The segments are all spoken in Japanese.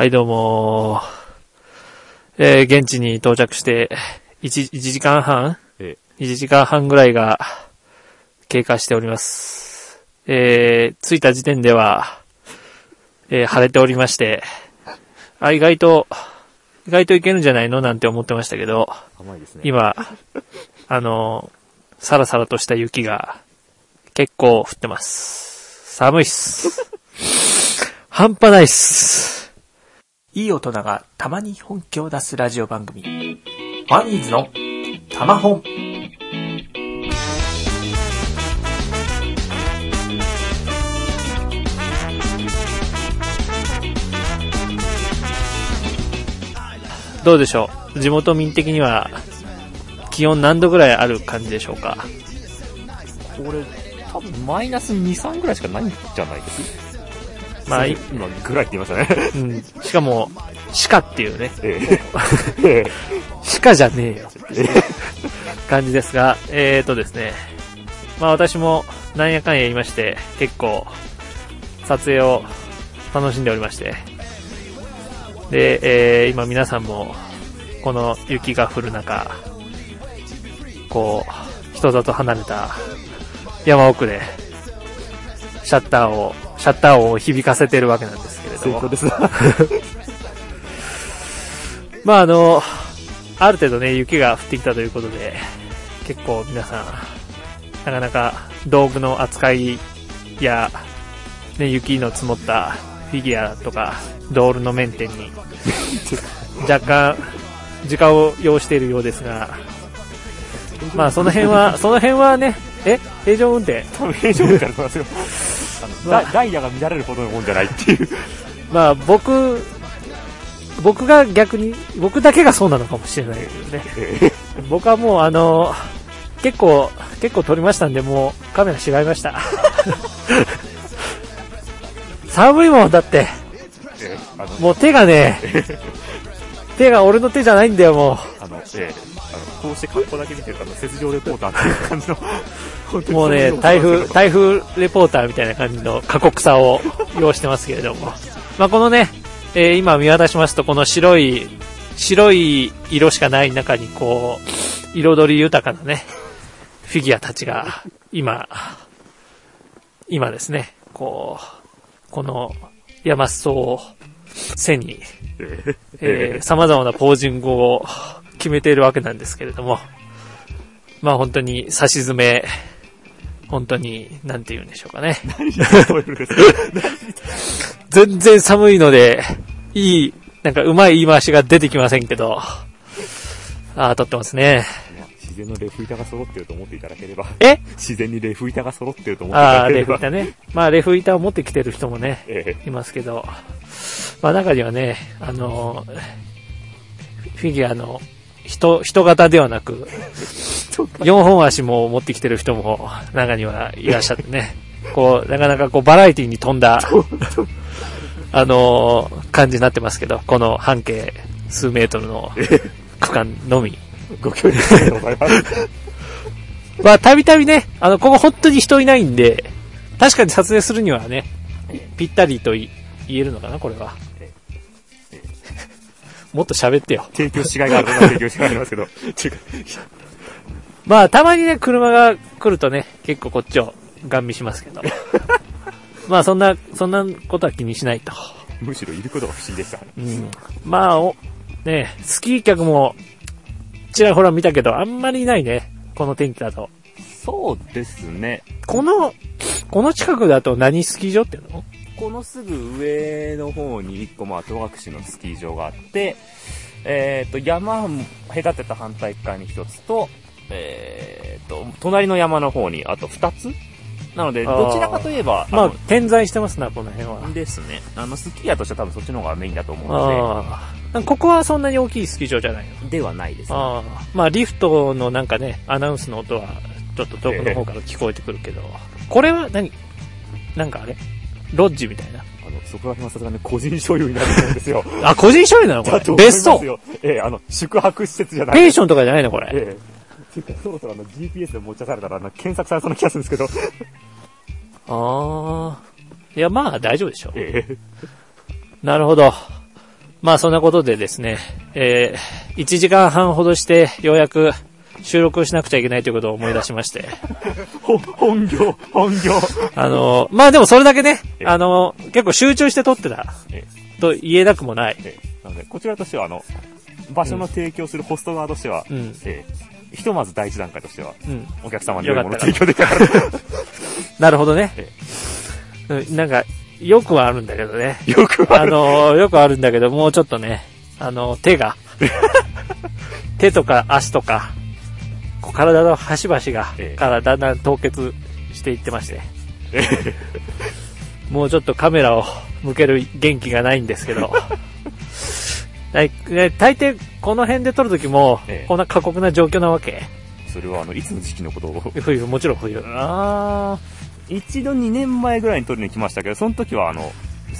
はい、どうも。えー、現地に到着して、1、1時間半？え ?1 時間半ぐらいが経過しております。えー、着いた時点では、えー、晴れておりまして、あ、意外と、意外といけるんじゃないの？なんて思ってましたけど、甘いですね。今、あの、さらさらとした雪が結構降ってます。寒いっす。半端ないっす。いい大人がたまに本気を出すラジオ番組。ファニーズのたま本。どうでしょう？地元民的には気温何度ぐらいある感じでしょうか？これ、多分マイナス2、3ぐらいしかないんじゃないですまあ、い。今、ぐらいって言いましたね。うん、しかも、鹿っていうね、ええ。え 鹿じゃねえよ。っていう感じですが、えーとですね、まあ私もなんやかんや言いまして、結構、撮影を楽しんでおりまして、で、えー今皆さんも、この雪が降る中、こう、人里離れた山奥で、シャッターを、シャッターを響かせてるわけなんですけれども。ですな。まああの、ある程度ね、雪が降ってきたということで、結構皆さん、なかなか道具の扱いや、ね、雪の積もったフィギュアとか、ドールのメンテに、若干、時間を要しているようですが、まあその辺は、その辺はね、え？平常運転？多分平常運転だと思いますよ。あのダダイヤが乱れるほどのもんじゃないっていう。まあ僕、僕が逆に、僕だけがそうなのかもしれないけどね。え僕はもうあの、結構、結構撮りましたんで、もうカメラ違いました。寒いもんだって、もう手がね、手が俺の手じゃないんだよ、もあの、ええあの、こうして格好だけ見てると、あの、雪上レポーターっていう感じの、もうね台風、台風レポーターみたいな感じの過酷さを要してますけれども。まあこのね、えー今見渡しますと、この白い、白い色しかない中に、こう、彩り豊かなね、フィギュアたちが、今、今ですね、こう、この山裾を背に、え えー様々なポージングを決めているわけなんですけれども、まあ本当に差し詰め、本当に、なんて言うんでしょうかね。全然寒いので、いい、なんかうまい言い回しが出てきませんけど、ああ、撮ってますね。自然のレフ板が揃ってると思っていただければ、え？自然にレフ板が揃ってると思っていたああ、だければ、レフ板ね。まあレフ板を持ってきてる人もね、えいますけど、まあ中にはね、あの、フィギュアの人、人型ではなく、4本足も持ってきてる人も中にはいらっしゃってね、こう、なかなかこうバラエティに富んだ、あの感じになってますけど、この半径数メートルの区間のみ。えご協力ありがとうございます。まあ、たびたびね、あの、ここ本当に人いないんで、確かに撮影するにはね、ぴったりとい言えるのかな、これは。もっと喋ってよ。提供しがいがあるのは提供しがいがありますけど、まあ、たまにね、車が来るとね、結構こっちをガン見しますけど。まあ、そんな、そんなことは気にしないと。むしろいることが不思議でした。うん。まあ、お、ね、スキー客も、ちらほら見たけど、あんまりいないね。この天気だと。そうですね。この、この近くだと何スキー場っていうの？このすぐ上の方に一個、まあ、戸隠のスキー場があって、えっ、と、山も隔てた反対側に一つと、えっ、と、隣の山の方にあと二つなので、あーどちらかといえば、まあの、点在してますな、この辺は。ですね。あの、スキーヤーとしては多分そっちの方がメインだと思うのああ。ここはそんなに大きいスキー場じゃないの？で、ではないですね。ああ。まあ、リフトのなんかね、アナウンスの音は、ちょっと遠くの方から聞こえてくるけど、これは何？なんかあれ？ロッジみたいな。あの、そこら辺はさすがに個人所有になると思うんですよ。あ、個人所有なの？これ別荘？ええあの、宿泊施設じゃない。ペンションとかじゃないのこれ？ええていうか、そろそろあの GPS で持ち出されたら、あの、検索されそうな気がするんですけど。ああ。いや、まあ、大丈夫でしょう。ええなるほど。まあそんなことでですね、えー、1時間半ほどしてようやく収録しなくちゃいけないということを思い出しまして。本業、本業。あの、まあでもそれだけね、えあの、結構集中して撮ってたえと言えなくもない。えなので、こちらとしては、あの、場所の提供するホスト側としては、うんえひとまず第一段階としては、うん。お客様に良いもの提供できたから、なるほどねえ。うんなんか、よくはあるんだけどね。よくあある。の、よくあるんだけど、もうちょっとね、あの、手が、手とか足とか、こう体の端々が、ええ。からだんだん凍結していってまして、え もうちょっとカメラを向ける元気がないんですけど、大抵この辺で撮るときもええ、こんな過酷な状況なわけ。それは、あの、いつの時期のことを、冬、もちろん冬。あー、一度2年前ぐらいに撮りに来ましたけど、その時は、あの、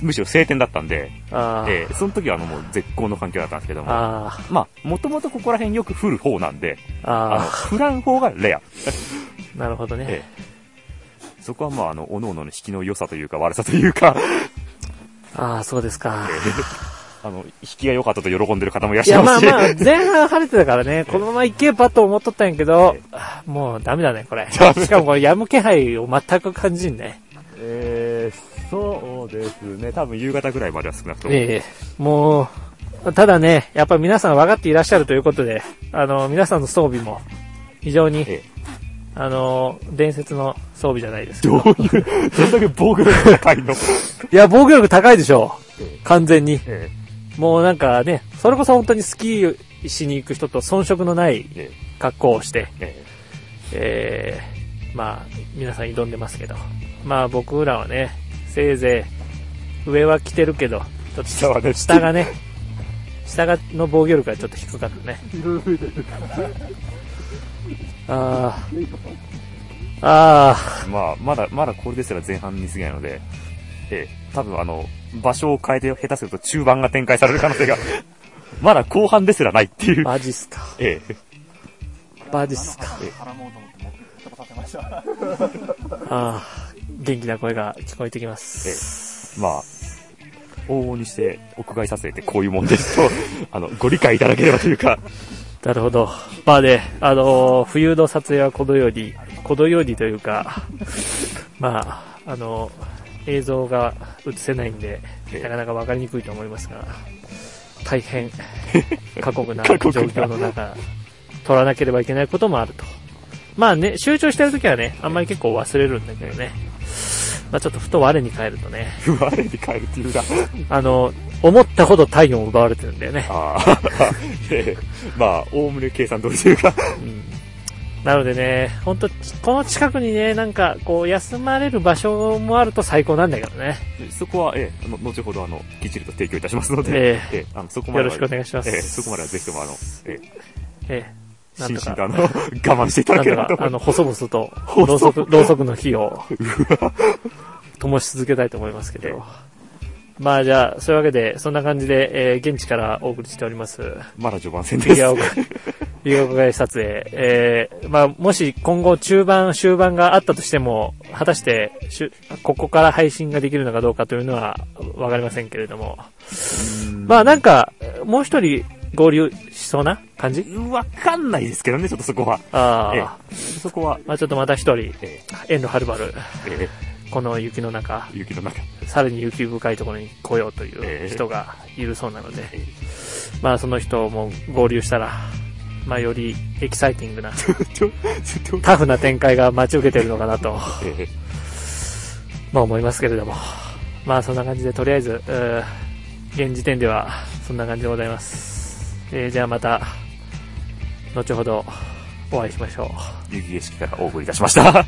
むしろ晴天だったんで、あーえーその時はあのもう絶好の環境だったんですけども、あまあ、もともとここら辺よく降る方なんで、ー、あの、あ降らん方がレア。ー なるほどね。ええそこはまあ、あの、各々の引きの良さというか悪さというか、ああ、そうですか。あの、引きが良かったと喜んでる方もいらっいや、しゃいますし。まあまあ、前半晴れてたからね、このまま行けばと思っとったんやけど、あもうダメだね、これ。しかもこれ、やむ気配を全く感じんね。えー、そうですね。多分夕方ぐらいまでは少なくとも。ええもう、ただね、やっぱり皆さん分かっていらっしゃるということで、あの、皆さんの装備も、非常に、えあの、伝説の装備じゃないですえ、けど。どういう、どんだけ防御力高いの？いや、防御力高いでしょえう。完全に。えもうなんかね、それこそ本当にスキーしに行く人と遜色のないえ格好をして、えええー、まあ、皆さん挑んでますけど。まあ僕らはね、せいぜい、上は着てるけど、ちょっと下はね下がね、下がの防御力がちょっと低かったね。ああ、ああ、まあ、まだ、まだこれですら前半に過ぎないので、ええ、多分あの、場所を変えて下手すると中盤が展開される可能性が、まだ後半ですらないっていう。マジっすか。ええ、マジっすか。ああ、元気な声が聞こえてきます。まあ、往々にして屋外撮影ってこういうもんですと、あの、ご理解いただければというか、なるほど。まあね、あのー冬の撮影はこのように、このようにというか、まあ、あのー映像が映せないんで、ええなかなかわかりにくいと思いますが、大変 過酷な過酷な状況の中、撮らなければいけないこともあると。まあね、集中してるときはね、あんまり結構忘れるんだけどね。まあちょっとふと我に返るとね、我に変えるっていうか、あの、思ったほど体温を奪われてるんだよね。ああ、ええ。まあ、おおむね計算通りというか、うん。なのでね、本当この近くにね、なんか、こう、休まれる場所もあると最高なんだけどね。そこは、ええ、あの後ほどあの、きっちりと提供いたしますので、え。ええ、あの、そこまでは。よろしくお願いします。ええ、そこまではぜひともあの、ええ、ええ、なんとか、の、我慢していただければとか、あの。細々と、ろうそく、ろうそくの火を、灯し続けたいと思いますけええど。まあじゃあ、そういうわけで、そんな感じで、えー現地からお送りしております。まだ序盤戦です。いや、美容外撮影。えー、まあ、もし今後中盤、終盤があったとしても、果たして、しゅここから配信ができるのかどうかというのはわかりませんけれども。まあなんか、もう一人合流しそうな感じ？わかんないですけどね、ちょっとそこは。ああ、ええ、そこは、まあちょっとまた一人、え遠路はるばる、え、え。この雪の中、え、雪の中。さらに雪深いところに来ようといええ。う人がいるそうなので、えまあその人も合流したら、まあよりエキサイティングな、タフな展開が待ち受けてるのかなと、ええ、まあ思いますけれども。まあそんな感じで、とりあえず、現時点ではそんな感じでございます。えーじゃあまた、後ほどお会いしましょう。雪景色からお送りいたしました。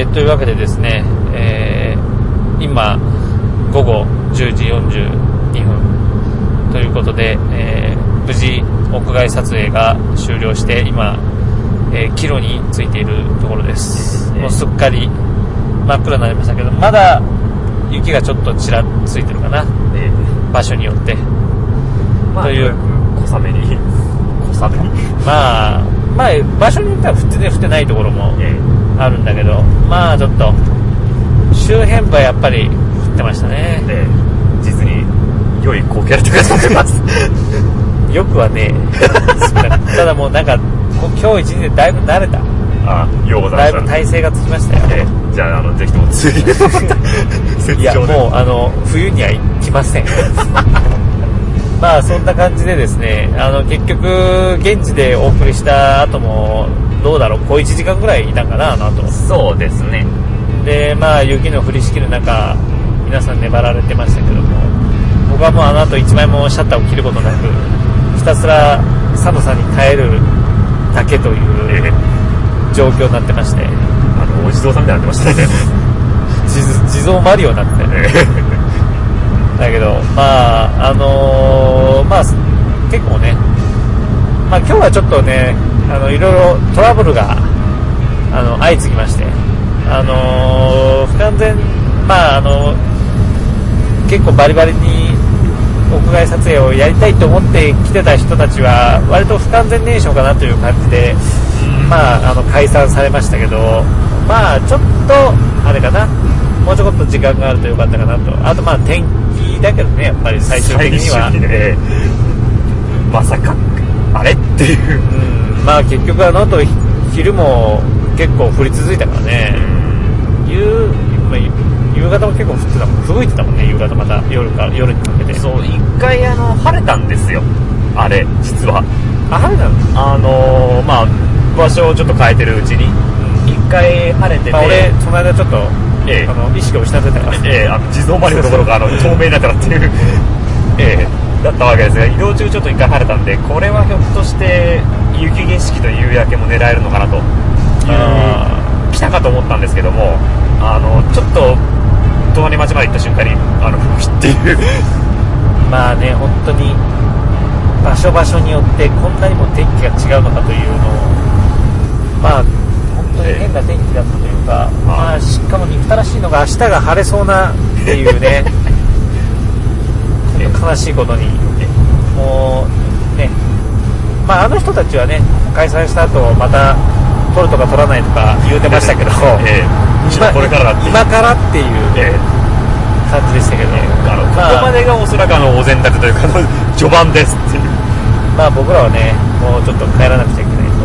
えー、というわけでですね、えー、今、午後10時42分ということで、えー、無事屋外撮影が終了して今、えー、帰路についているところです、ね。もうすっかり真っ暗になりましたけどまだ雪がちょっとちらついてるかな。え場所によって。まあ、という。小雨に、小雨。に。まあまあ場所によっては降ってて降ってないところもえあるんだけどまあちょっと周辺部はやっぱり降ってましたね。え実に良い光景だったかと思います。よくはね ただもうなんか今日一日でだいぶ慣れた。あ、ようござだいぶいました。体勢がつきましたよ。ええ。じゃあ、あの、ぜひとも。次 のいやもうあの冬には来ません。まあそんな感じでですねあの結局現地でお送りした後もどうだろう小1時間ぐらいいたんかなあの後。そうですね。でまあ雪の降りしきる中皆さん粘られてましたけども。僕はもうあの後1枚もシャッターを切ることなくひたすら寒さに耐えるだけといえう状況になってまして。あの、お地蔵さんみたいになってましたね。地地蔵マリオになって。たよねだけどまああのーまあ結構ねまあ今日はちょっとねあのいろいろトラブルがあの相次ぎましてあのー不完全まああの結構バリバリに屋外撮影をやりたいと思って来てた人たちは割と不完全燃焼かなという感じで、まあ、あの解散されましたけど、まあ、ちょっとあれかなもうちょっと時間があるとよかったかなと。あとまあ天気だけどねやっぱり最終的には。まさか、あれっていう。うん、まあ結局あの後昼も結構降り続いたからね、夕まあ夕方も結構降ってたもん。吹雪いてたもんね夕方また夜から夜にかけて。そう、一回あの、晴れたんですよ。あれ、実は。あ晴れたの？あのー、まあ、場所をちょっと変えてるうちに、一回晴れてて、まあ、俺その間ちょっと、ええ。あの意識を失ってたから、ええあの地蔵マリオのところがあの透明になったらっていう、ええだったわけですが移動中ちょっと一回晴れたんでこれはひょっとして雪景色と夕焼けも狙えるのかなと。いうあ来たかと思ったんですけどもあのちょっと隣町まで行った瞬間にあの吹雪っていう。まあね本当に場所場所によってこんなにも天気が違うのかというのをまあ本当に変な天気だったというか、まあ。しかも憎たらしいのが明日が晴れそうなっていうね 悲しいことに。もうねまああの人たちはね解散した後また取るとか取らないとか言うてましたけど、ええ。むしろこれからだって。今からっていうええ。感じでしたけど、あのこまあこまでがおそらくあのお膳立てというか序盤ですっていう。まあ僕らはね、もうちょっと帰らなくちゃいけないと。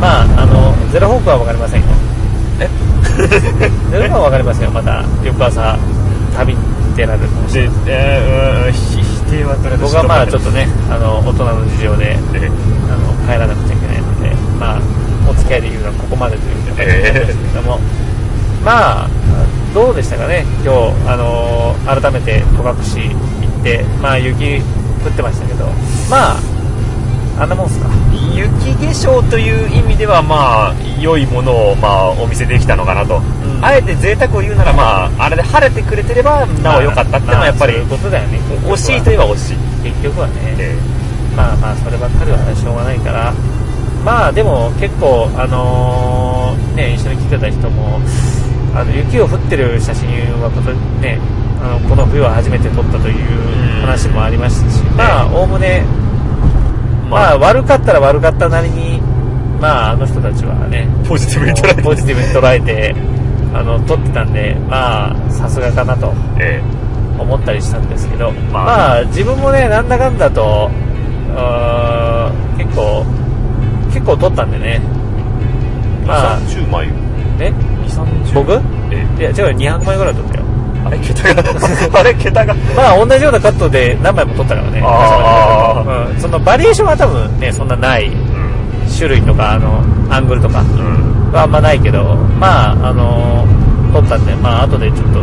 まあ、あの、ゼロホークはわかりませんよ。え？ゼロホークはわかりませんよ。また、翌朝、旅に出られるかもしれでない。、僕はまあちょっととね、あの、大人の事情で、えあの、帰らなくちゃいけないので、まあ、お付き合いできるのはここまでという形になりますけれども、まあ、どうでしたかね、今日、あの、改めて戸隠行って、まあ雪降ってましたけど、まあ、あんなもんすか？雪化粧という意味ではまあ良いものをまあお見せできたのかなと、ん。あえて贅沢を言うならまああれで晴れてくれてればなお良かったっていうのはやっぱりまあそういうことだよね。惜しいといえば惜しい、結局はね、えまあまあそればっかりはしょうがないから。まあでも結構あのーね一緒に来てた人もあの雪を降ってる写真はことねあのこの冬は初めて撮ったという話もありましたし、まあおおむねまあ。悪かったら悪かったなりにまああの人たちはねポジティブに捉えて。ポジティブに捉えてあの撮ってたんでまあさすがかなとえ。思ったりしたんですけど、まあ。まあ、自分もね、なんだかんだと、あー結構、結構取ったんでね。えまあ、30枚。え？2 3 0僕？え。いや、違う、200枚ぐらい取ったよ。あれ桁が。あれ桁が。まあ、同じようなカットで何枚も取ったからね。あうん、そのバリエーションは多分ね、そんなない。うん。種類とか、あの、アングルとか。うん。はあんまないけど、まあ、あの、取ったんで、まあ、後でちょっと、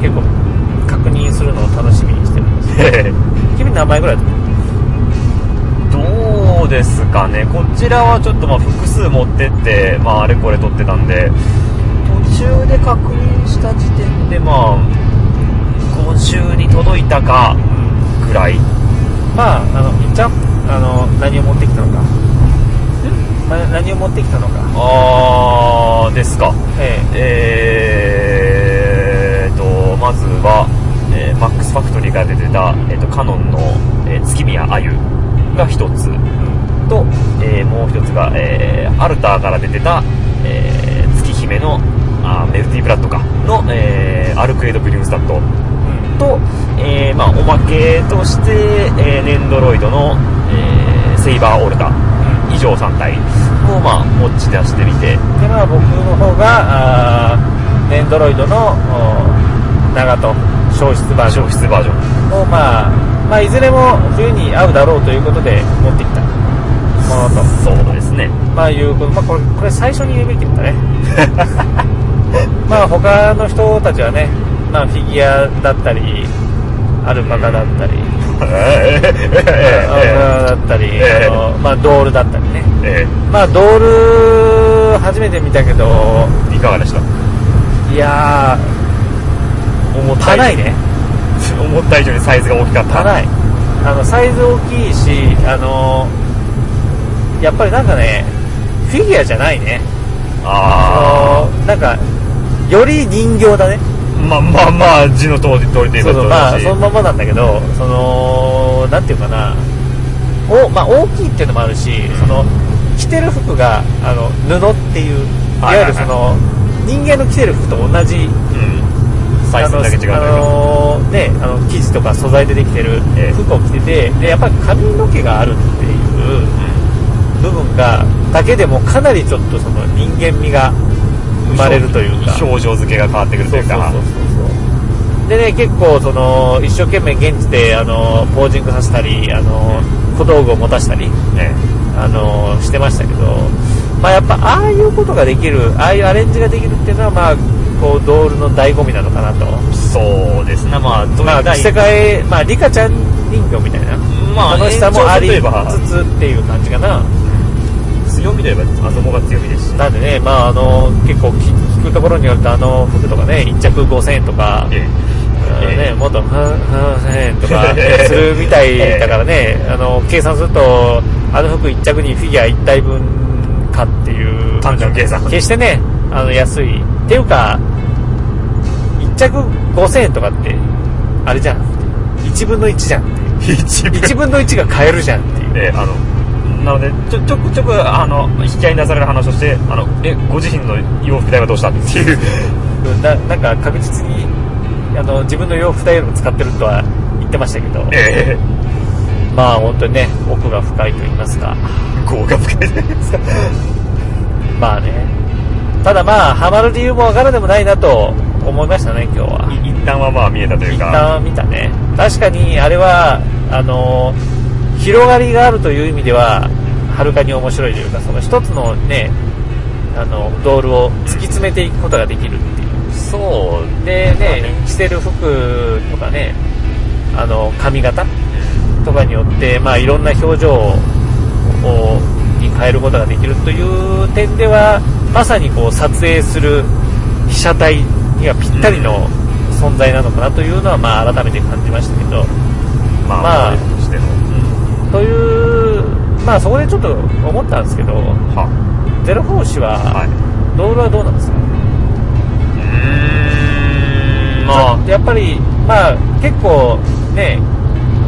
結構、確認するのを楽しみにしてるんです。君何枚ぐらい取った？どうですかね。こちらはちょっとまあ複数持ってって、まあ、あれこれ撮ってたんで途中で確認した時点でまあ今週に届いたかぐらい。まあ、あの、いっちゃうあの何を持ってきたのか。ま何を持ってきたのか。あーですか。ええ。ーとまずは、えーマックスファクトリーから出てた、えー、とカノンの、えー月宮あゆが一つと、えーもう一つが、えーアルターから出てた、えー月姫のあーメルティブラッドかの、えーアルクエイド・ブリュームスタッドと、えーまあ、おまけとして、えーネンドロイドの、えーセイバーオルタ以上3体を、まあ、持ち出してみて。でまあ僕の方がネンドロイドのお長門消失バージョン。消失バージョン。を、まあ、まあいずれも冬に合うだろうということで持ってきたものと。そうですね。まあいうこと。まあこれこれ最初に言うべきだったね。まあ他の人たちはねまあフィギュアだったりアルパカだったり。えーえアルパカだったり、ええ。あのまあドールだったりね。えまあドール初めて見たけど。ーいかがでした？いやー思ったいね思った以上にサイズが大きかった。高いあのサイズ大きいしあのやっぱりなんかねフィギュアじゃないね。ああのなんかより人形だね。あまあまあまあ字の通り通りというそうそうまあそのままなんだけどそのなんていうかな。お、まあ、大きいっていうのもあるしその着てる服があの布っていういわゆるその人間の着てる服と同じうんサイズだけ違うあどのねあの生地とか素材でできてるええ服を着ててでやっぱり髪の毛があるっていう部分がだけでもかなりちょっとその人間味が生まれるというか。表情付けが変わってくるというか。そうそうそうそうでね結構その一生懸命現地であのポージングさせたりあの小道具を持たしたりね。あのしてましたけど、まあ、やっぱああいうことができるああいうアレンジができるっていうのはまあこうドールの醍醐味なのかなと。そうですね。まあどうまあ着せ替えまあリカちゃん人形みたいな。まあ楽しさもありつつっていう感じかな。強みといえばあそこが強みですし。なんでねまああの結構聞聞くところによるとあの服とかね1着5000円とかええ。ね、もっと、はん、はん、とか、するみたいだからね、あの、計算すると、あの服1着にフィギュア1体分かっていう、単純計算。決してね、あの、安い。っていうか、1着5000円とかって、あれじゃん。1分の1じゃんっていう。一部1分の1が買えるじゃんっていう。えーあのなのでちょちょくちょくあの引き合いに出される話をしてあのえご自身の洋服代はどうしたっていう ななんか確実に、あの、自分の洋服代よりも使ってるとは言ってましたけど、えまあ本当にね、奥が深いと言いますか。ー、豪華深いじゃないですかまあね。ただまあ、ハマる理由もわからでもないなと思いましたね、今日は。い一旦はまあ見えたという一か旦見たね。確かに、あれは、あのー広がりがあるという意味では、はるかに面白いというか、その一つのね、あの、ドールを突き詰めていくことができるっていう。そうでまあね、着てる服とかね、あの、髪型とかによって、まあ、いろんな表情をに変えることができるという点ではまさにこう撮影する被写体にはぴったりの存在なのかなというのは、まあ、改めて感じましたけど、まあ、まあうん、という、まあ、そこでちょっと思ったんですけどはゼロフォーシは、はい。ドールはどうなんですか？うーんまあ。やっぱり、まあ、結構ね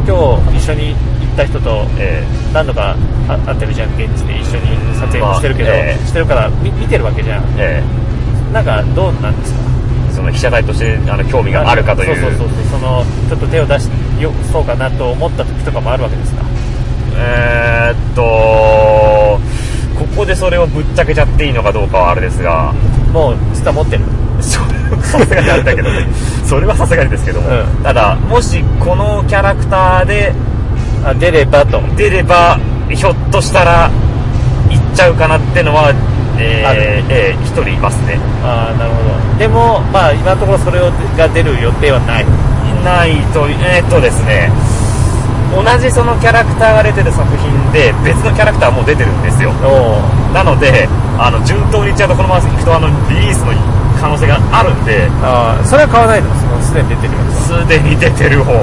今日一緒に行った人とえ何度かあ会ってるじゃん現地で一緒に撮影もしてるけど、まあええしてるから見見てるわけじゃん。ーえ。なんかどうなんですか？ーその被写体としてあの興味があるかという。そうそうそうそう。そのちょっと手を出しよそうかなと思った時とかもあるわけですか？えーっとここでそれをぶっちゃけちゃっていいのかどうかはあれですが。もう実は持ってる。それはさすがにあれだけどね。それはさすがにですけども、うん。ただもしこのキャラクターであ出ればと。出ればひょっとしたら行っちゃうかなってのはえー、えー一人いますね。ああなるほど。でもまあ今のところそれをが出る予定はない。いないとえーっとですね。同じそのキャラクターが出てる作品で別のキャラクターも出てるんですよ。なのであの順当にいっちゃうとこのままいくとあのリリースの可能性があるんで、ああそれは買わないの？すでに出てるやつ。はすでに出てる方、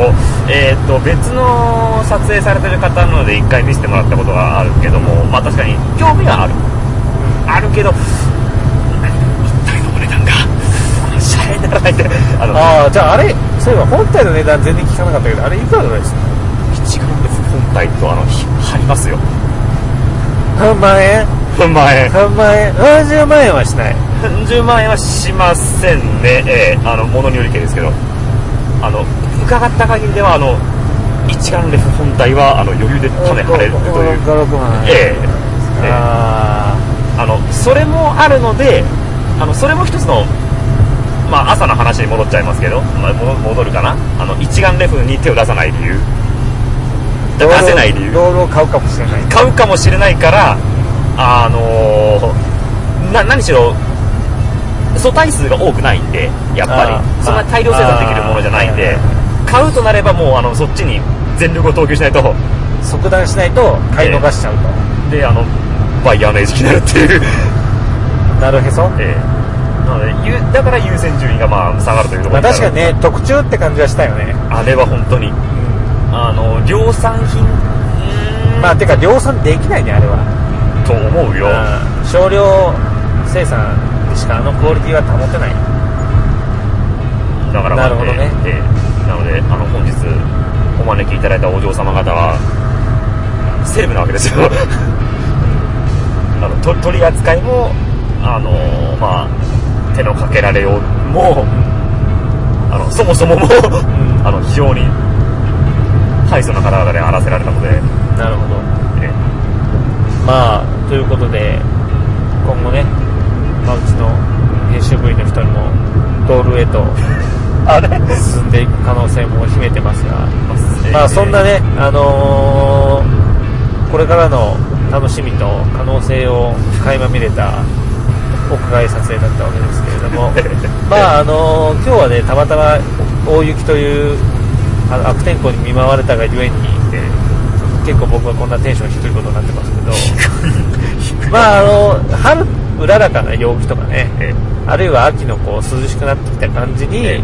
えー、と別の撮影されてる方なので一回見せてもらったことがあるけども、まあ、確かに興味はある、あるけど一体のお値段が？シャレにならないんで。あのああじゃああれそういえば本体の値段全然聞かなかったけどあれいくらぐらいですか？一眼レフ本体とあのひ貼りますよ。3万円3万円。3万円。70万円はしない。10万円はしませんね、えーあの物によりけりですけど。あの伺った限りではあの一眼レフ本体はあの余裕で種張れるという。56万円ええええああのそれもあるのであのそれも一つの、まあ、朝の話に戻っちゃいますけど、まあ、戻戻るかなあの一眼レフに手を出さない理由あ出せない理由ロールを買うかもしれない買うかもしれないからあのーな何しろ素体数が多くないんでやっぱり。そんな大量生産できるものじゃないんであ買うとなればもうあのそっちに全力を投球しないと。即断しないと買い逃しちゃうと、であのバイヤーの餌食になるっていう。なるへそ、ええ。なのでゆだから優先順位がまあ下がるというとこまあ、ろ確かにね特注って感じはしたよね、あれは本当に。あの量産品。うーんまあてか量産できないねあれはと思うよ。うん。少量生産でしかあのクオリティは保てない。だからまあなるほどね。ええ。なのであの本日お招きいただいたお嬢様方はセレブなわけですよ。あのと取り扱いもあのまあ手のかけられようもあのそもそももあの非常にハイソな方々で荒らせられたので、なるほど。え。まあということで今後ね、まあ、うちの編集部員の人にもドールへと 進んでいく可能性も秘めてますがえまあそんなね、あのーこれからの楽しみと可能性を垣間見れた屋外撮影だったわけですけれども まああのー今日はねたまたま大雪という悪天候に見舞われたがゆえにえ。結構僕はこんなテンション低いことになってますけど まああの春うららかな陽気とかねえあるいは秋のこう涼しくなってきた感じにえ行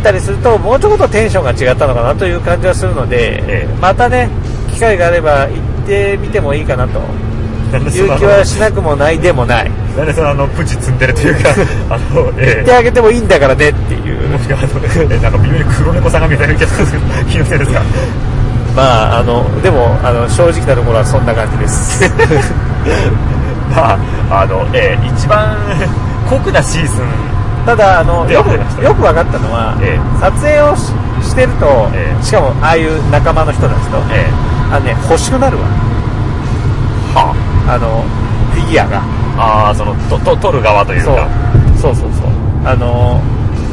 ったりするともうちょっとテンションが違ったのかなという感じはするので、ええ。またね機会があれば行ってみてもいいかなという気はしなくもないでもない。そのあのプチ積んでるというか あのえ行ってあげてもいいんだからねっていう。もしくはあのえなんか微妙に黒猫さんが見えたような気がするんですけど気のせいですか？まああのでもあの正直なところはそんな感じです まああのええ一番 酷なシーズン。ただあのでよくよく分かったのは、え撮影をししてると、ええ。しかもああいう仲間の人たちと、えあのね欲しくなるわ。えはあ。のフィギュアが。ああーそのとと撮る側というそう。かそうそうそう。あの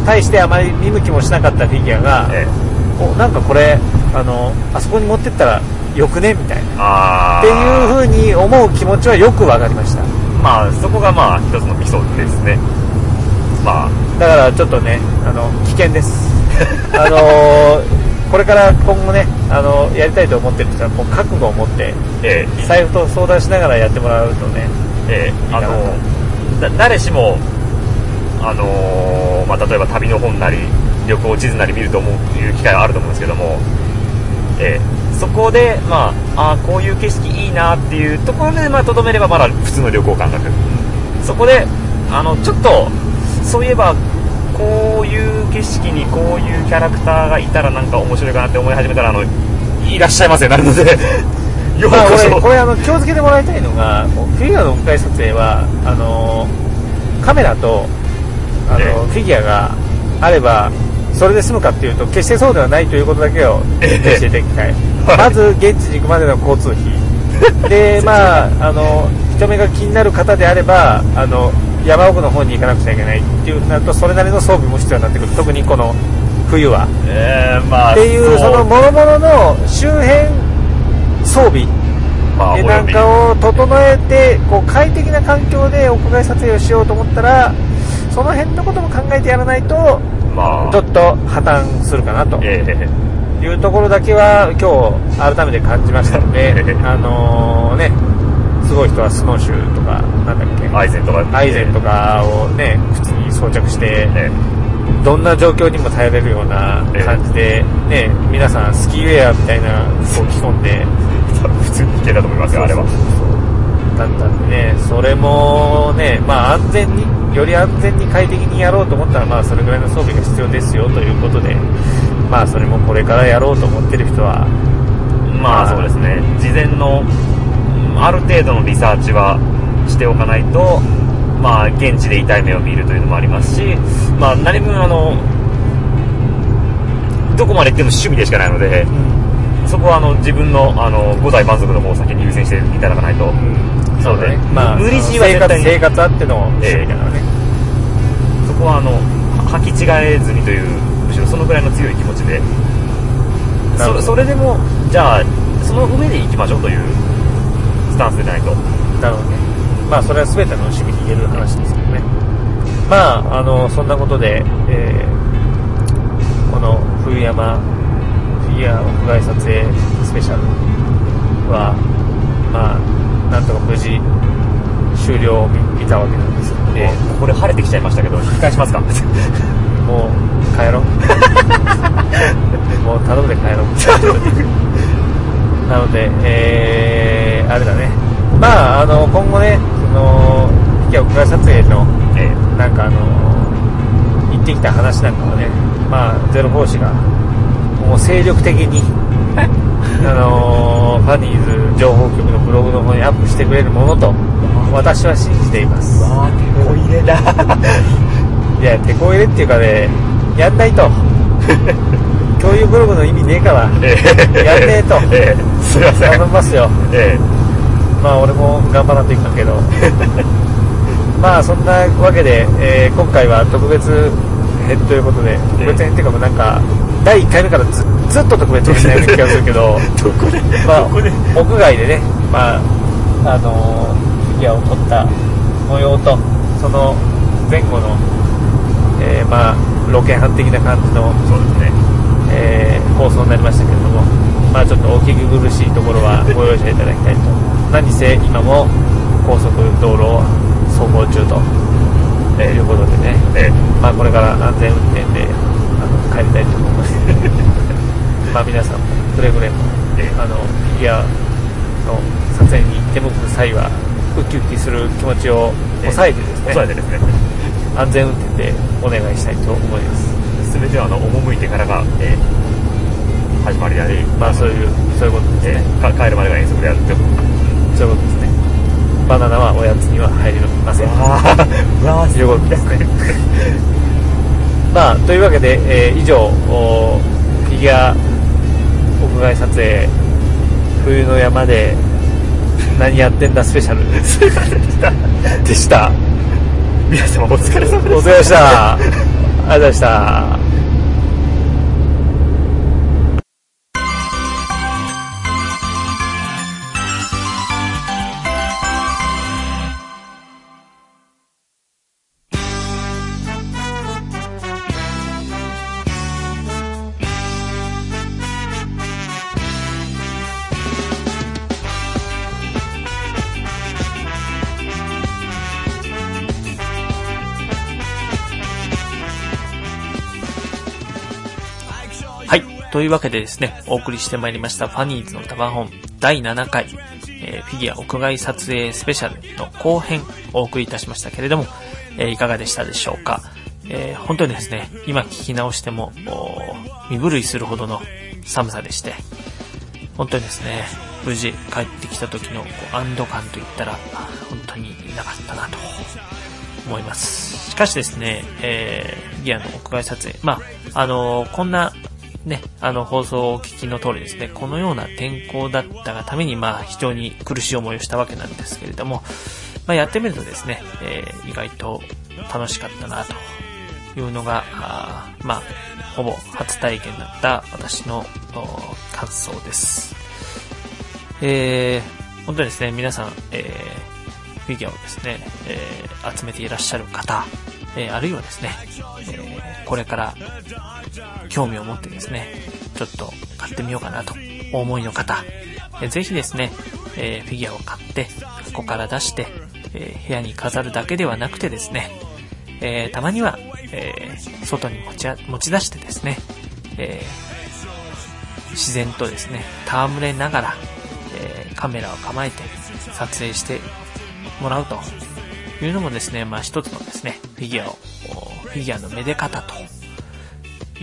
対してあまり見向きもしなかったフィギュアが、ええ。おなんかこれあのあそこに持ってったらよくね？みたいな。ああっていう風に思う気持ちはよく分かりました。まあそこがまあ一つのミソですね。まあ。だからちょっとねあの危険です。あのこれから今後ねあのやりたいと思ってる人はこう覚悟を持ってええ。財布と相談しながらやってもらうとねええ。あいいかなのだ誰しもあのーまあ、例えば旅の本なり旅行地図なり見ると思うっていう機会はあると思うんですけども、ええそこで、まあ、あーこういう景色いいなっていうところでまあとどめればまだ普通の旅行感覚。そこであのちょっとそういえばこういう景色にこういうキャラクターがいたらなんか面白いかなって思い始めたらあのいらっしゃいませなるので ようまあこそ、俺これあの気をつけてもらいたいのがフィギュアの屋外撮影はあのカメラとあの、ええ。フィギュアがあればそれで済むかっていうと決してそうではないということだけをええ。教えていきたい、はい。まず現地に行くまでの交通費。でまああの人目が気になる方であればあの山奥の方に行かなくちゃいけないっていうふうになるとそれなりの装備も必要になってくる。特にこの冬は。えーまあっていうその諸々の周辺装備まあでなんかを整えてこう快適な環境で屋外撮影をしようと思ったらその辺のことも考えてやらないとまあ。ちょっと破綻するかなと。ええ。いうところだけは今日改めて感じましたのであのーねすごい人はスノーシューとかなんだっけ。アイゼンとか。アイゼンとかをね靴に装着して、えどんな状況にも耐えれるような感じで、ね、皆さんスキーウェアみたいな服を着込んで、え 普通にいけたと思いますよ、あれは。だったんでね、それもね、まあ安全に、より安全に快適にやろうと思ったら、まあそれぐらいの装備が必要ですよということで、まあそれもこれからやろうと思ってる人は、まあそうですね、事前のうんある程度のリサーチはしておかないと、まあ現地で痛い目を見るというのもありますし、まあ何分あの、どこまで行っても趣味でしかないので、そこはあの自分のあの五体満足の方を先に優先していただかないと、そうだね。まあ、無理強いは生活、絶対に生活あっての趣味だからね。そこはあのは履き違えずにというむしろそのぐらいの強い気持ちでそそれでもじゃあその上で行きましょうというスタンスでないとなるほどね。まあ、それは全ての趣味に言える話ですけどね。まあ、あの、そんなことで、えーこの冬山フィギュア屋外撮影スペシャルは、まあ、なんとか無事終了を見見たわけなんですけどここで晴れてきちゃいましたけど引き返しますか？もう帰ろう。もう頼んで帰ろう。なので、えー、あれだね。まあ、あの、今後ね、その、フィギュア屋外撮影の、えなんかあの、行ってきた話なんかはね、まあ、ゼロフォーシが、もう精力的に、あのファニーズ情報局のブログの方にアップしてくれるものと、私は信じています。わあ手こ入れだ いや、手こ入れっていうかね、やんないと。共有ブログの意味ねえから、やんねえと。ええすいません頼みますよ。えまあ俺も頑張らんといかんけど。まあそんなわけで、えー今回は特別編ということで、特別編っていうかなんか、第1回目からずずっと特別編なような気がするけど、え どこで？まあどこで？屋外でね、まあ、あのフィギュアを撮った模様と、その前後の、えーまあ、ロケハン的な感じの、そうですね。えー放送になりましたけれども、まあちょっとお聞き苦しいところはご容赦いただきたいと。何せ今も高速道路を走行中と、えーいうことでね、えまあこれから安全運転であの帰りたいと思います。まあ皆さんもくれぐれも、えあの、フィギュアの撮影に出向く際は、ウキウキする気持ちを抑えてですね、抑えてですね安全運転でお願いしたいと思います。全てはあの赴いてからが、えー始まりであり、まあそういう、そういうことですね。えーか帰るまでが遠足であるってそういうことですね。バナナはおやつには入りません。わああということですね。まあ、というわけで、えー以上、おフィギュア屋外撮影、冬の山で何やってんだスペシャル でした。皆様お疲れ様ですお疲れ様でした。ありがとうございました。というわけでですね、お送りしてまいりましたファニーズのタバホン第7回、えーフィギュア屋外撮影スペシャルの後編お送りいたしましたけれども、えーいかがでしたでしょうか。えー本当にですね、今聞き直しても、身震いするほどの寒さでして、本当にですね、無事帰ってきた時のこう安堵感といったら、本当になかったなと思います。しかしですね、えー、ギアの屋外撮影、まあ、あのこんな、ね、あの、放送をお聞きの通りですね、このような天候だったがために、まあ、非常に苦しい思いをしたわけなんですけれども、まあ、やってみるとですね、えー意外と楽しかったな、というのが、あまあ、ほぼ初体験だった私の感想です。えー、本当にですね、皆さん、えーフィギュアをですね、えー集めていらっしゃる方、えーあるいはですね、えーこれから興味を持ってですね、ちょっと買ってみようかなとお思いの方、えーぜひですね、えフィギュアを買って、ここから出して、え部屋に飾るだけではなくてですね、え、たまには、え、外に持ち持ち出してですね、え、自然とですね、戯れながら、え、カメラを構えて撮影してもらうというのもですね、まあ一つのですね、フィギュアを、フィギュアのめで方と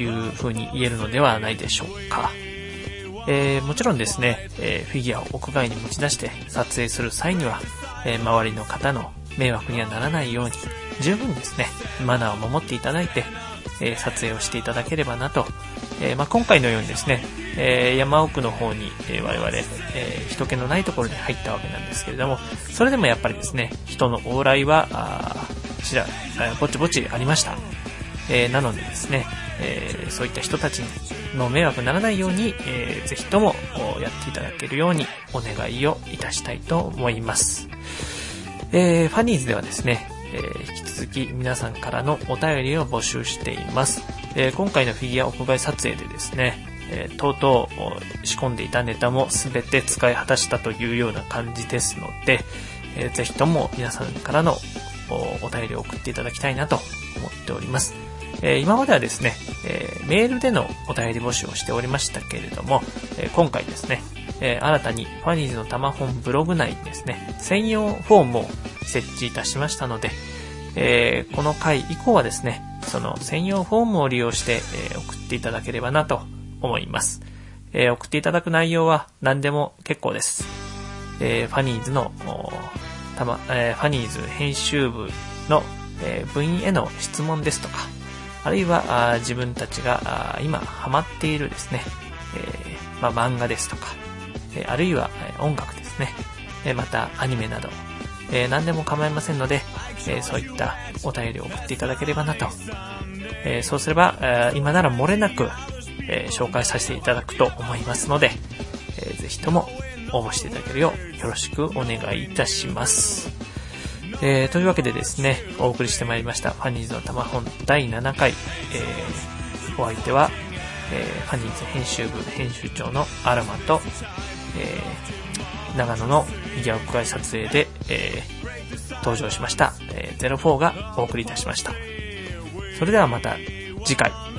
いう風に言えるのではないでしょうか。えー、もちろんですね、えー、フィギュアを屋外に持ち出して撮影する際には、えー、周りの方の迷惑にはならないように、十分ですね、マナーを守っていただいて、え撮影をしていただければなと。えまあ、今回のようにですね、え山奥の方に、え我々、え人気のないところに入ったわけなんですけれども、それでもやっぱりですね、人の往来は、あちら、ぼちぼちありました。えなのでですね、えそういった人たちの迷惑にならないように、えー、ぜひともやっていただけるようにお願いをいたしたいと思います。え、ファニーズではですね、えー、引き続き皆さんからのお便りを募集しています。えー、今回のフィギュア屋外撮影でですね、えー、とうとう仕込んでいたネタも全て使い果たしたというような感じですので、えー、ぜひとも皆さんからのお便りを送っていただきたいなと思っております。えー、今まではですね、えー、メールでのお便り募集をしておりましたけれども、えー、今回ですね、え新たにファニーズのタマホンブログ内にですね、専用フォームを設置いたしましたので、えこの回以降はですね、その専用フォームを利用して、え送っていただければなと思います。え送っていただく内容は何でも結構です。えファニーズの、たま、えファニーズ編集部の、え部員への質問ですとか、あるいは自分たちが今ハマっているですね、え、まあ、漫画ですとか、えあるいは音楽ですね、えまたアニメなど、え何でも構いませんので、えそういったお便りを送っていただければなと。えそうすれば、え今なら漏れなく、え紹介させていただくと思いますので、えぜひとも応募していただけるようよろしくお願いいたします。えー、というわけでですね、お送りしてまいりました、ファニーズの玉本第7回、えー、お相手は、えー、ファニーズ編集部編集長のアルマと、えー、長野のギュア屋外撮影で、えー、登場しました、えー、04がお送りいたしました。それではまた次回。